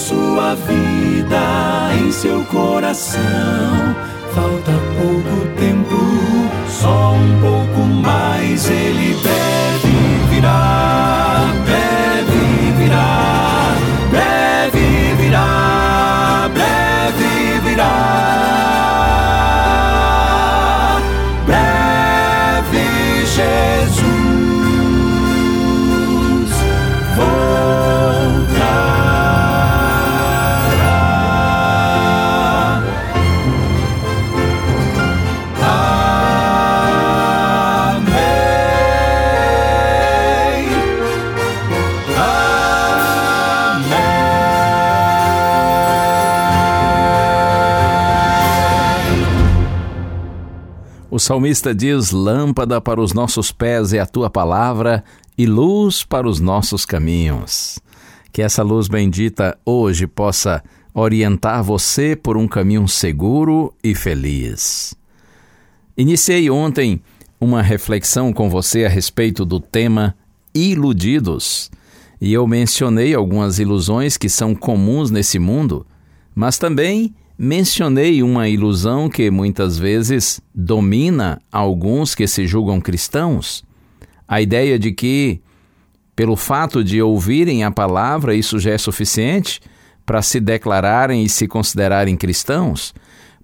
Sua vida, em seu coração, falta pouco tempo, só um pouco mais ele deve virar, salmista diz: Lâmpada para os nossos pés é a tua palavra e luz para os nossos caminhos. Que essa luz bendita hoje possa orientar você por um caminho seguro e feliz. Iniciei ontem uma reflexão com você a respeito do tema iludidos. E eu mencionei algumas ilusões que são comuns nesse mundo, mas também mencionei uma ilusão que muitas vezes domina alguns que se julgam cristãos. A ideia de que, pelo fato de ouvirem a palavra, isso já é suficiente para se declararem e se considerarem cristãos.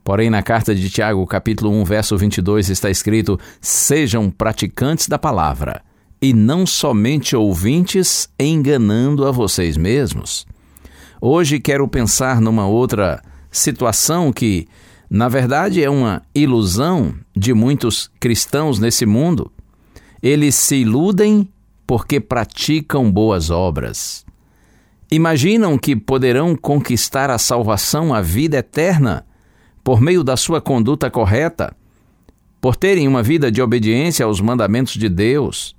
Porém, na carta de Tiago, capítulo 1, verso 22, está escrito: Sejam praticantes da palavra, e não somente ouvintes, enganando a vocês mesmos. Hoje quero pensar numa outra situação que, na verdade, é uma ilusão de muitos cristãos nesse mundo. Eles se iludem porque praticam boas obras. Imaginam que poderão conquistar a salvação, a vida eterna, por meio da sua conduta correta, por terem uma vida de obediência aos mandamentos de Deus,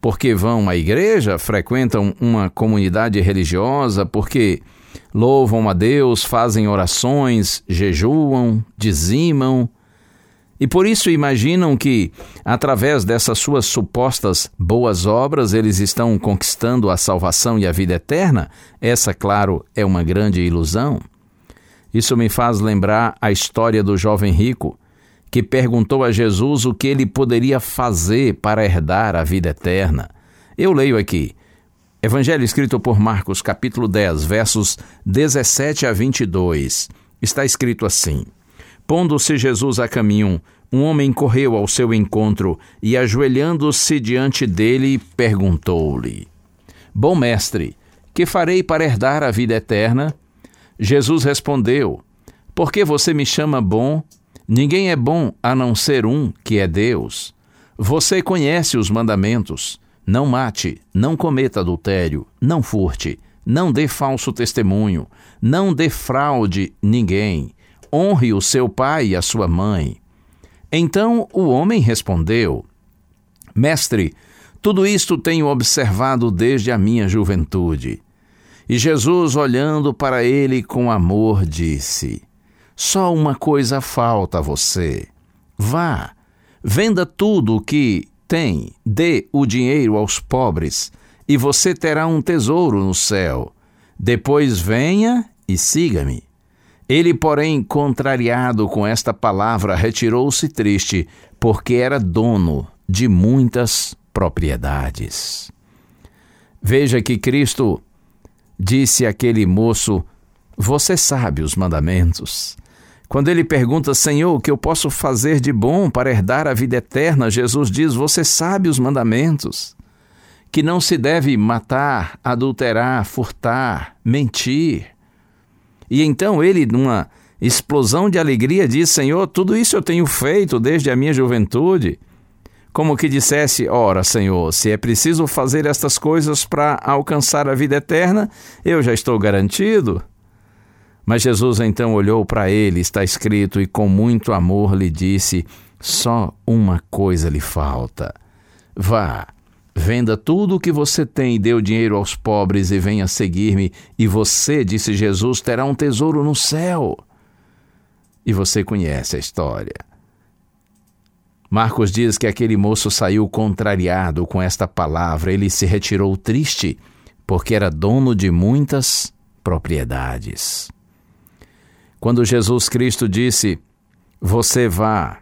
porque vão à igreja, frequentam uma comunidade religiosa, porque louvam a Deus, fazem orações, jejuam, dizimam, e por isso imaginam que, através dessas suas supostas boas obras, eles estão conquistando a salvação e a vida eterna. Essa, claro, é uma grande ilusão. Isso me faz lembrar a história do jovem rico que perguntou a Jesus o que ele poderia fazer para herdar a vida eterna. Eu leio aqui. Evangelho escrito por Marcos, capítulo 10, versos 17 a 22. Está escrito assim: Pondo-se Jesus a caminho, um homem correu ao seu encontro e, ajoelhando-se diante dele, perguntou-lhe: Bom mestre, que farei para herdar a vida eterna? Jesus respondeu: Por que você me chama bom? Ninguém é bom a não ser um, que é Deus. Você conhece os mandamentos: não mate, não cometa adultério, não furte, não dê falso testemunho, não defraude ninguém, honre o seu pai e a sua mãe. Então o homem respondeu: Mestre, tudo isto tenho observado desde a minha juventude. E Jesus, olhando para ele com amor, disse: Só uma coisa falta a você. Vá, venda tudo o que tem, dê o dinheiro aos pobres, e você terá um tesouro no céu. Depois venha e siga-me. Ele, porém, contrariado com esta palavra, retirou-se triste, porque era dono de muitas propriedades. Veja que Cristo disse àquele moço: Você sabe os mandamentos. Quando ele pergunta, Senhor, o que eu posso fazer de bom para herdar a vida eterna? Jesus diz: Você sabe os mandamentos. Que não se deve matar, adulterar, furtar, mentir. E então ele, numa explosão de alegria, diz: Senhor, tudo isso eu tenho feito desde a minha juventude. como que dissesse: Ora, Senhor, se é preciso fazer estas coisas para alcançar a vida eterna, eu já estou garantido. Mas Jesus então olhou para ele, está escrito, e com muito amor lhe disse: Só uma coisa lhe falta. Vá, venda tudo o que você tem e dê o dinheiro aos pobres e venha seguir-me, e você, disse Jesus, terá um tesouro no céu. E você conhece a história. Marcos diz que aquele moço saiu contrariado com esta palavra, ele se retirou triste, porque era dono de muitas propriedades. Quando Jesus Cristo disse: Você vá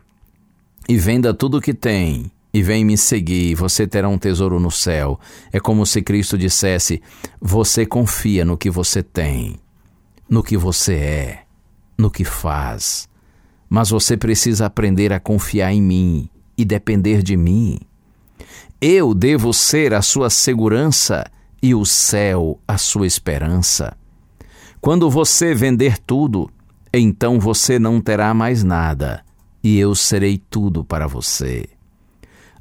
e venda tudo o que tem e vem me seguir, você terá um tesouro no céu. É como se Cristo dissesse: Você confia no que você tem, no que você é, no que faz. Mas você precisa aprender a confiar em mim e depender de mim. Eu devo ser a sua segurança e o céu a sua esperança. Quando você vender tudo, então você não terá mais nada, e eu serei tudo para você.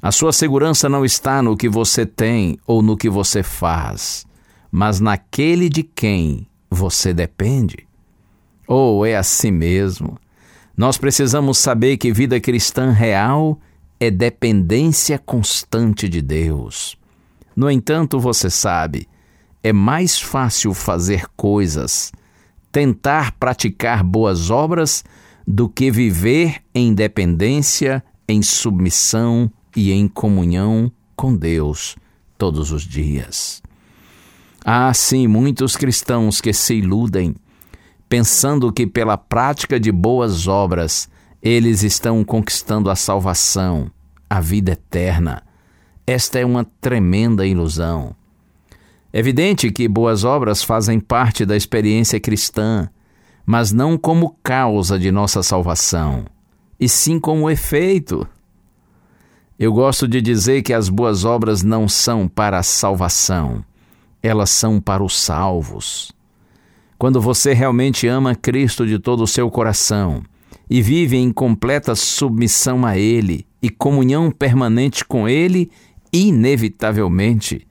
A sua segurança não está no que você tem ou no que você faz, mas naquele de quem você depende. Ou oh, é assim mesmo. Nós precisamos saber que vida cristã real é dependência constante de Deus. No entanto, você sabe, é mais fácil fazer coisas tentar praticar boas obras do que viver em dependência, em submissão e em comunhão com Deus todos os dias. Há, sim, muitos cristãos que se iludem, pensando que pela prática de boas obras eles estão conquistando a salvação, a vida eterna. Esta é uma tremenda ilusão. É evidente que boas obras fazem parte da experiência cristã, mas não como causa de nossa salvação, e sim como efeito. Eu gosto de dizer que as boas obras não são para a salvação, elas são para os salvos. Quando você realmente ama Cristo de todo o seu coração e vive em completa submissão a Ele e comunhão permanente com Ele, inevitavelmente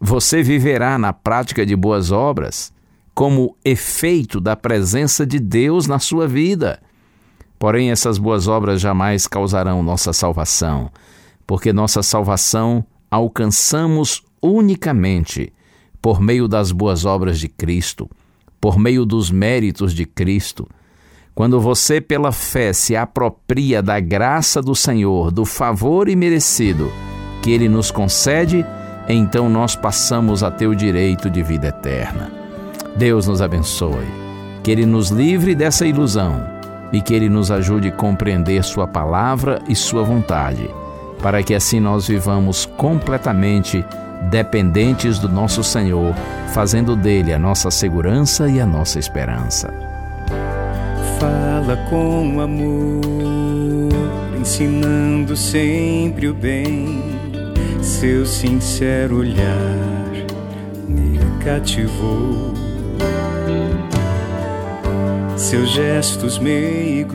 você viverá na prática de boas obras como efeito da presença de Deus na sua vida. Porém, essas boas obras jamais causarão nossa salvação, porque nossa salvação alcançamos unicamente por meio das boas obras de Cristo, por meio dos méritos de Cristo. Quando você, pela fé, se apropria da graça do Senhor, do favor imerecido que Ele nos concede, então nós passamos a ter o direito de vida eterna. Deus nos abençoe, que Ele nos livre dessa ilusão e que Ele nos ajude a compreender Sua palavra e Sua vontade, para que assim nós vivamos completamente dependentes do nosso Senhor, fazendo dele a nossa segurança e a nossa esperança. Fala com amor, ensinando sempre o bem seu sincero olhar me cativou. Seus gestos meigos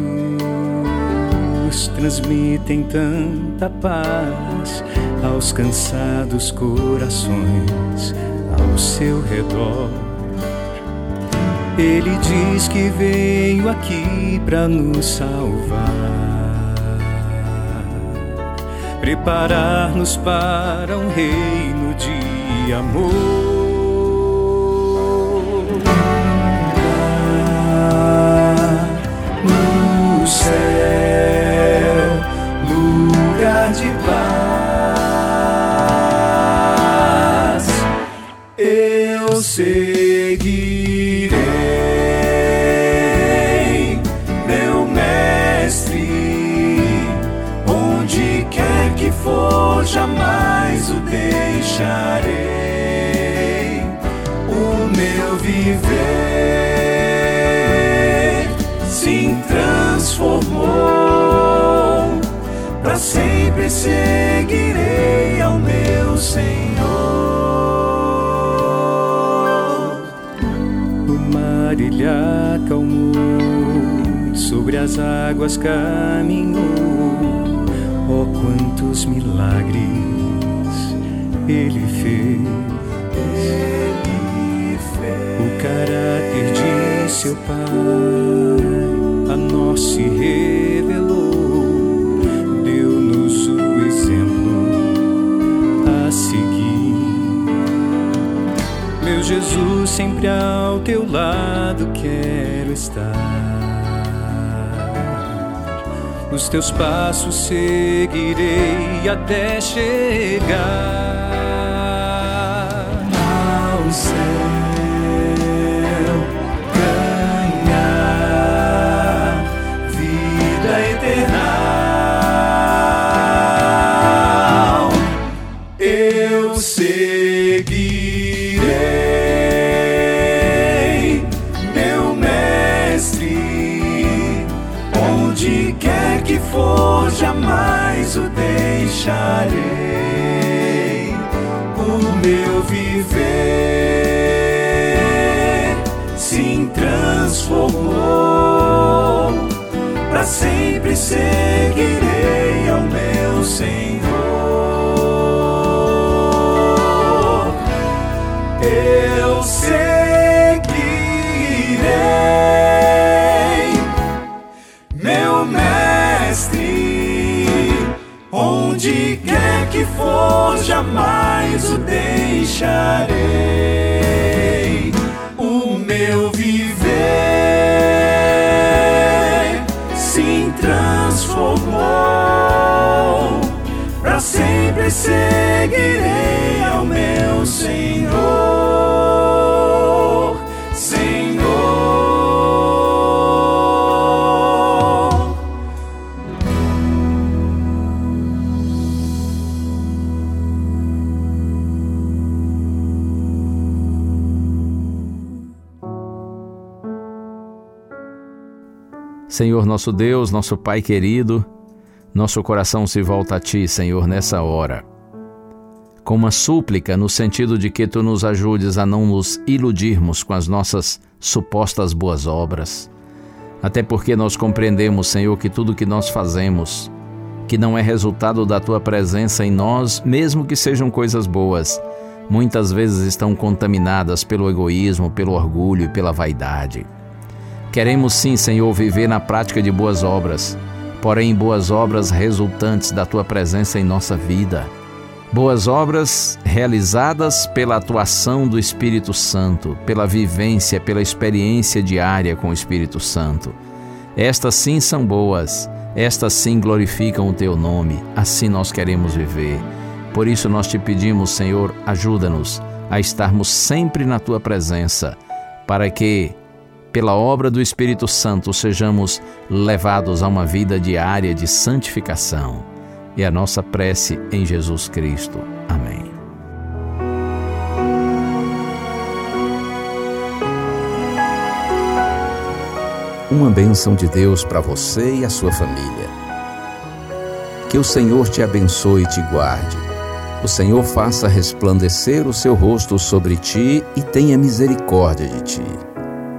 transmitem tanta paz aos cansados corações ao seu redor. Ele diz que veio aqui para nos salvar preparar-nos para um reino de amor. Viver se transformou, para sempre seguirei ao meu Senhor. O mar ele acalmou, sobre as águas caminhou. Oh, quanto Quantos milagres ele fez. Pai a nós se revelou, deu-nos o exemplo a seguir. Meu Jesus, sempre ao teu lado quero estar os teus passos seguirei até chegar for, jamais o deixarei. O meu viver se transformou, para sempre seguirei ao meu Senhor. Eu seguirei, for, jamais o deixarei. O meu viver se transformou, para sempre seguirei ao meu Senhor. Senhor nosso Deus, nosso Pai querido, nosso coração se volta a Ti, Senhor, nessa hora. Com uma súplica no sentido de que Tu nos ajudes a não nos iludirmos com as nossas supostas boas obras. Até porque nós compreendemos, Senhor, que tudo que nós fazemos, que não é resultado da Tua presença em nós, mesmo que sejam coisas boas, muitas vezes estão contaminadas pelo egoísmo, pelo orgulho e pela vaidade. Queremos sim, Senhor, viver na prática de boas obras, porém boas obras resultantes da tua presença em nossa vida. Boas obras realizadas pela atuação do Espírito Santo, pela vivência, pela experiência diária com o Espírito Santo. Estas sim são boas, estas sim glorificam o teu nome, assim nós queremos viver. Por isso nós te pedimos, Senhor, ajuda-nos a estarmos sempre na tua presença, para que pela obra do Espírito Santo, sejamos levados a uma vida diária de santificação. E a nossa prece em Jesus Cristo. Amém. Uma bênção de Deus para você e a sua família. Que o Senhor te abençoe e te guarde. O Senhor faça resplandecer o seu rosto sobre ti e tenha misericórdia de ti